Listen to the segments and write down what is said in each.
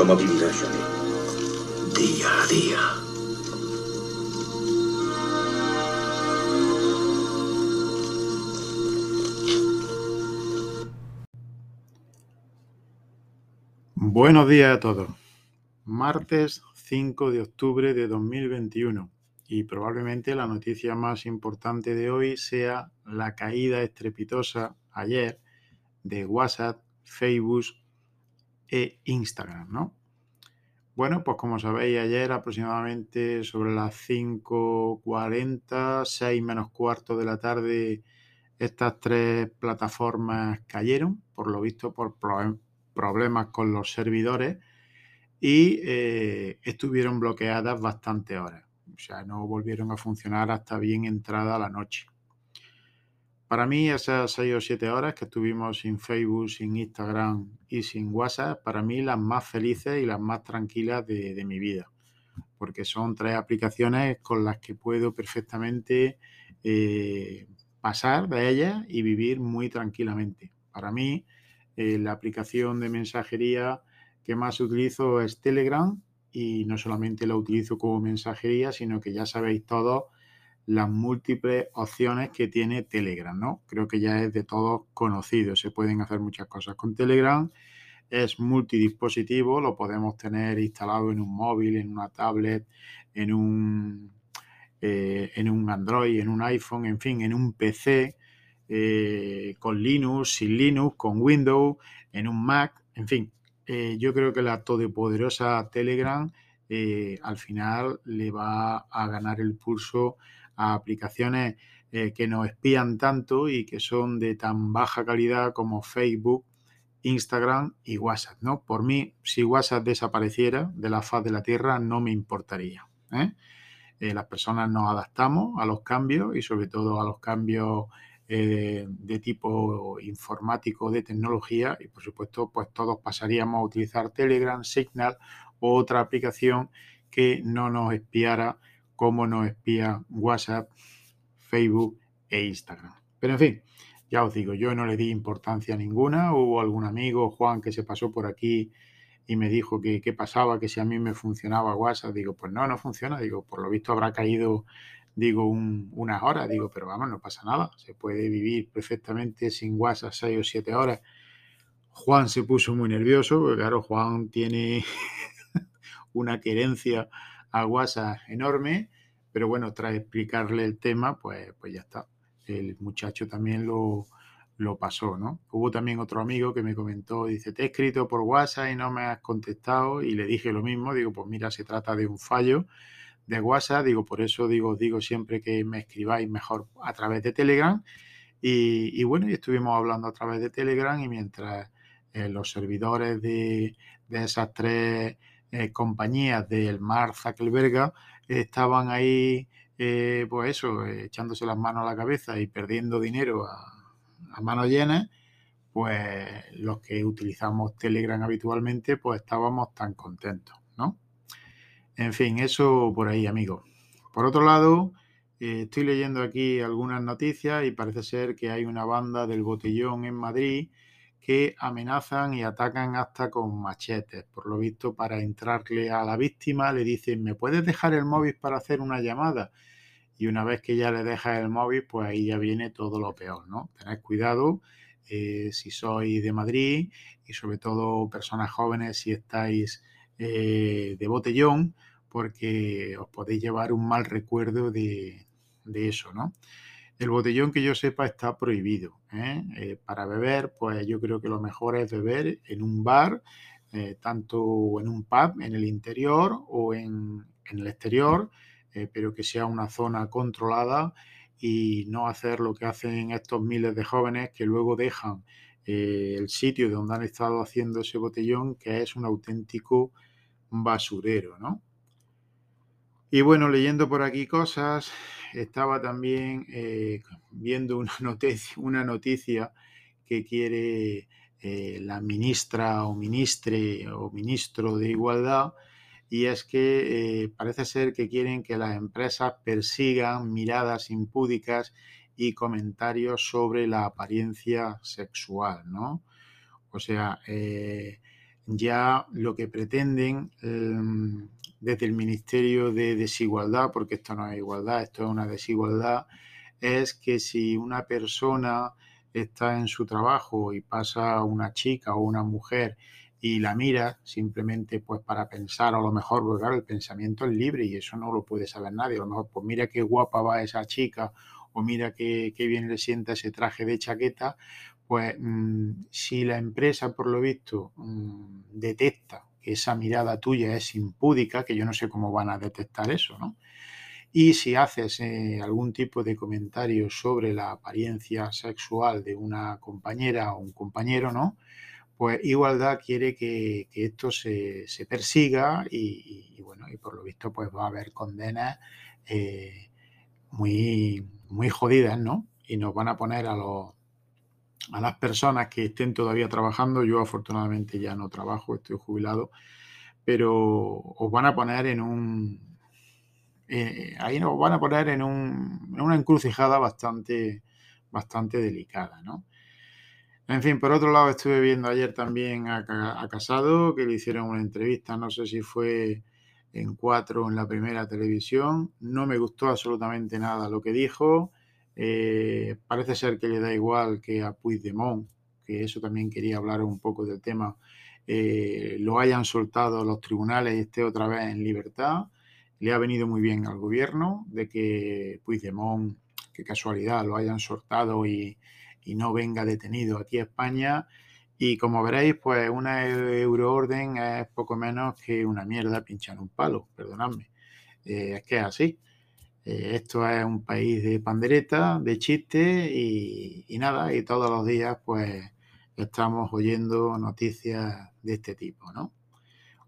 ¿Cómo vivirá Johnny? Día a día. Buenos días a todos. Martes 5 de octubre de 2021 y probablemente la noticia más importante de hoy sea la caída estrepitosa ayer de WhatsApp, Facebook e Instagram, ¿no? Bueno, pues como sabéis, ayer aproximadamente sobre las 5.40, 6 menos cuarto de la tarde, estas tres plataformas cayeron, por lo visto por problemas con los servidores y eh, estuvieron bloqueadas bastantes horas. O sea, no volvieron a funcionar hasta bien entrada la noche. Para mí, esas 6 o 7 horas que estuvimos sin Facebook, sin Instagram y sin WhatsApp, para mí las más felices y las más tranquilas de, mi vida. Porque son tres aplicaciones con las que puedo perfectamente eh, pasar de ellas y vivir muy tranquilamente. Para mí, eh, la aplicación de mensajería que más utilizo es Telegram y no solamente la utilizo como mensajería, sino que ya sabéis todos las múltiples opciones que tiene Telegram, ¿no? Creo que ya es de todos conocido, se pueden hacer muchas cosas con Telegram, es multidispositivo, lo podemos tener instalado en un móvil, en una tablet, en un, eh, en un Android, en un iPhone, en fin, en un PC, eh, con Linux, sin Linux, con Windows, en un Mac, en fin, eh, yo creo que la todopoderosa Telegram al final le va a ganar el pulso a aplicaciones eh, que nos espían tanto y que son de tan baja calidad como Facebook, Instagram y WhatsApp, ¿no? Por mí, si WhatsApp desapareciera de la faz de la Tierra, no me importaría. ¿eh? Eh, las personas nos adaptamos a los cambios y sobre todo a los cambios de tipo informático, de tecnología y por supuesto, pues todos pasaríamos a utilizar Telegram, Signal o otra aplicación que no nos espiara cómo nos espía WhatsApp, Facebook e Instagram. Pero en fin, ya os digo, yo no le di importancia ninguna. Hubo algún amigo, Juan, que se pasó por aquí y me dijo que qué pasaba, que si a mí me funcionaba WhatsApp. Digo, pues no, no funciona. Digo, por lo visto habrá caído, digo, unas horas. Digo, pero vamos, no pasa nada. Se puede vivir perfectamente sin WhatsApp seis o siete horas. Juan se puso muy nervioso, porque claro, Juan tiene una querencia a WhatsApp enorme, pero bueno, tras explicarle el tema, pues, pues ya está. El muchacho también lo, lo pasó, ¿no? Hubo también otro amigo que me comentó, dice, te he escrito por WhatsApp y no me has contestado y le dije lo mismo, digo, pues mira, se trata de un fallo de WhatsApp, digo, por eso digo, digo siempre que me escribáis mejor a través de Telegram y, bueno, y estuvimos hablando a través de Telegram y mientras eh, los servidores de, de esas tres eh, compañías del Mar Zuckerberg estaban ahí, eh, pues eso, echándose las manos a la cabeza y perdiendo dinero a, a manos llenas, pues los que utilizamos Telegram habitualmente, pues estábamos tan contentos, ¿no? En fin, eso por ahí, amigos. Por otro lado, eh, estoy leyendo aquí algunas noticias y parece ser que hay una banda del botellón en Madrid que amenazan y atacan hasta con machetes. Por lo visto, para entrarle a la víctima le dicen, ¿me puedes dejar el móvil para hacer una llamada? Y una vez que ya le dejas el móvil, pues ahí ya viene todo lo peor, ¿no? Tened cuidado eh, si sois de Madrid y sobre todo personas jóvenes si estáis eh, de botellón, porque os podéis llevar un mal recuerdo de, de eso, ¿no? El botellón que yo sepa está prohibido. ¿eh? Eh, para beber, pues yo creo que lo mejor es beber en un bar, eh, tanto en un pub en el interior o en, el exterior, pero que sea una zona controlada y no hacer lo que hacen estos miles de jóvenes que luego dejan el sitio donde han estado haciendo ese botellón, que es un auténtico basurero, ¿no? Y bueno, leyendo por aquí cosas, estaba también eh, viendo una noticia, que quiere eh, la ministra o ministre o ministro de Igualdad y es que eh, parece ser que quieren que las empresas persigan miradas impúdicas y comentarios sobre la apariencia sexual, ¿no? O sea, ya lo que pretenden em, desde el Ministerio de Desigualdad, porque esto no es igualdad, esto es una desigualdad, es que si una persona está en su trabajo y pasa una chica o una mujer y la mira simplemente pues para pensar a lo mejor, porque claro, el pensamiento es libre y eso no lo puede saber nadie, a lo mejor pues mira qué guapa va esa chica o mira qué, bien le sienta ese traje de chaqueta, pues mm, si la empresa por lo visto mm, detecta que esa mirada tuya es impúdica, que yo no sé cómo van a detectar eso, ¿no? Y si haces eh, algún tipo de comentario sobre la apariencia sexual de una compañera o un compañero, ¿no? Pues Igualdad quiere que, esto se, persiga y, bueno, y por lo visto pues va a haber condenas eh, muy, muy jodidas, ¿no? Y nos van a poner a los a las personas que estén todavía trabajando, yo afortunadamente ya no trabajo, estoy jubilado, pero os van a poner en un, eh, ahí nos van a poner en, una encrucijada bastante, bastante delicada, ¿no? En fin, por otro lado, estuve viendo ayer también a, Casado, que le hicieron una entrevista, no sé si fue en cuatro en la primera televisión. No me gustó absolutamente nada lo que dijo. Eh, parece ser que le da igual que a Puigdemont, que eso también quería hablar un poco del tema, eh, lo hayan soltado los tribunales y esté otra vez en libertad le ha venido muy bien al gobierno de que Puigdemont, qué casualidad, lo hayan sortado y, no venga detenido aquí a España. Y como veréis, pues una euroorden es poco menos que una mierda pinchar un palo, perdonadme. Eh, es que es así. Eh, esto es un país de pandereta, de chiste y, y, nada, y todos los días pues estamos oyendo noticias de este tipo, ¿no?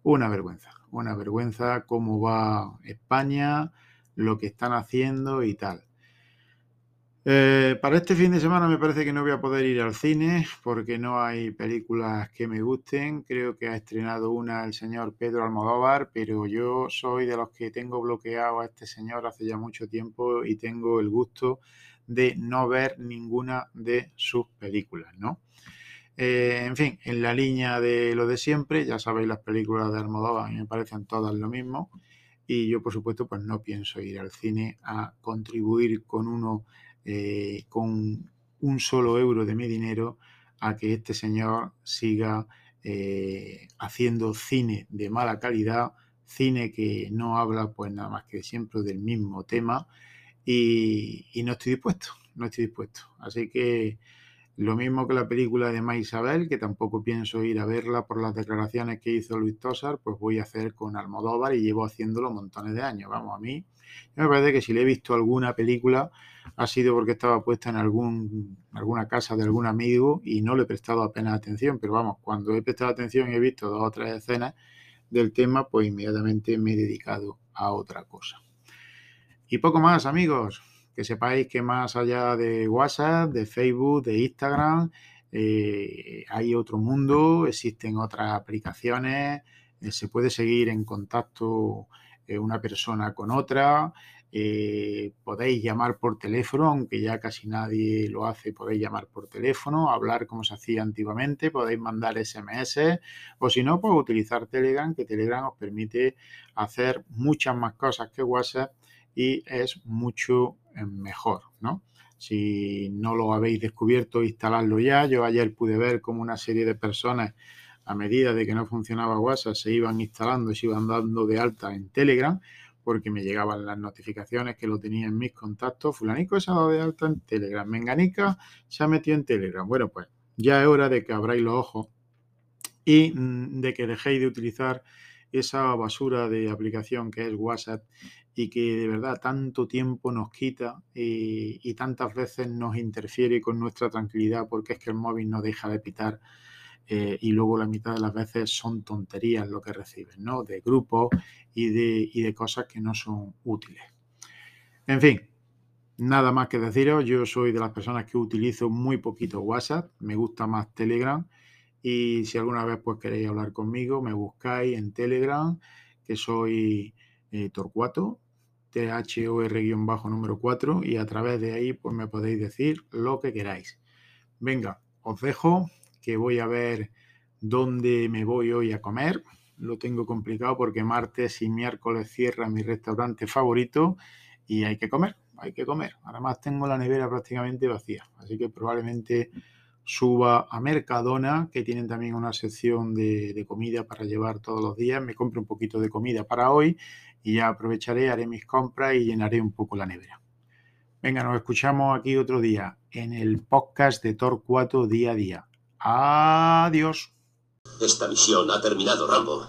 Una vergüenza una vergüenza cómo va España, lo que están haciendo y tal. Eh, para este fin de semana me parece que no voy a poder ir al cine porque no hay películas que me gusten. Creo que ha estrenado una el señor Pedro Almodóvar, pero yo soy de los que tengo bloqueado a este señor hace ya mucho tiempo y tengo el gusto de no ver ninguna de sus películas, ¿no? Eh, en fin, en la línea de lo de siempre, ya sabéis, las películas de Almodóvar me parecen todas lo mismo. Y yo, por supuesto, pues no pienso ir al cine a contribuir con uno, eh, con un solo euro de mi dinero a que este señor siga eh, haciendo cine de mala calidad, cine que no habla pues nada más que siempre del mismo tema y, y no estoy dispuesto, no estoy dispuesto. Así que lo mismo que la película de Ma Isabel, que tampoco pienso ir a verla por las declaraciones que hizo Luis Tosar, pues voy a hacer con Almodóvar y llevo haciéndolo montones de años. Vamos, a mí me parece que si le he visto alguna película ha sido porque estaba puesta en algún, alguna casa de algún amigo y no le he prestado apenas atención, pero vamos, cuando he prestado atención y he visto dos o tres escenas del tema, pues inmediatamente me he dedicado a otra cosa. Y poco más, amigos que sepáis que más allá de WhatsApp, de Facebook, de Instagram, eh, hay otro mundo, existen otras aplicaciones, eh, se puede seguir en contacto eh, una persona con otra, podéis llamar por teléfono, aunque ya casi nadie lo hace, podéis llamar por teléfono, hablar como se hacía antiguamente, podéis mandar SMS o si no, pues utilizar Telegram, que Telegram os permite hacer muchas más cosas que WhatsApp y es mucho eh, mejor, ¿no? Si no lo habéis descubierto, instaladlo ya. Yo ayer pude ver cómo una serie de personas, a medida de que no funcionaba WhatsApp, se iban instalando y se iban dando de alta en Telegram, porque me llegaban las notificaciones que lo tenía en mis contactos. Fulanico se ha dado de alta en Telegram. Menganica se ha metido en Telegram. Bueno, pues ya es hora de que abráis los ojos y mm, de que dejéis de utilizar esa basura de aplicación que es WhatsApp y que de verdad tanto tiempo nos quita y, tantas veces nos interfiere con nuestra tranquilidad porque es que el móvil no deja de pitar eh, y luego la mitad de las veces son tonterías lo que reciben, ¿no? De grupos y de, y de cosas que no son útiles. En fin, nada más que deciros, yo soy de las personas que utilizo muy poquito WhatsApp, me gusta más Telegram y si alguna vez pues queréis hablar conmigo, me buscáis en Telegram, que soy eh, Torcuato, THOR-número 4, y a través de ahí pues me podéis decir lo que queráis. Venga, os dejo que voy a ver dónde me voy hoy a comer. Lo tengo complicado porque martes y miércoles cierra mi restaurante favorito y hay que comer, hay que comer. Además tengo la nevera prácticamente vacía, así que probablemente suba a Mercadona, que tienen también una sección de, comida para llevar todos los días. Me compro un poquito de comida para hoy y ya aprovecharé, haré mis compras y llenaré un poco la nevera. Venga, nos escuchamos aquí otro día en el podcast de Torcuato día a día. Adiós. Esta misión ha terminado, Rambo.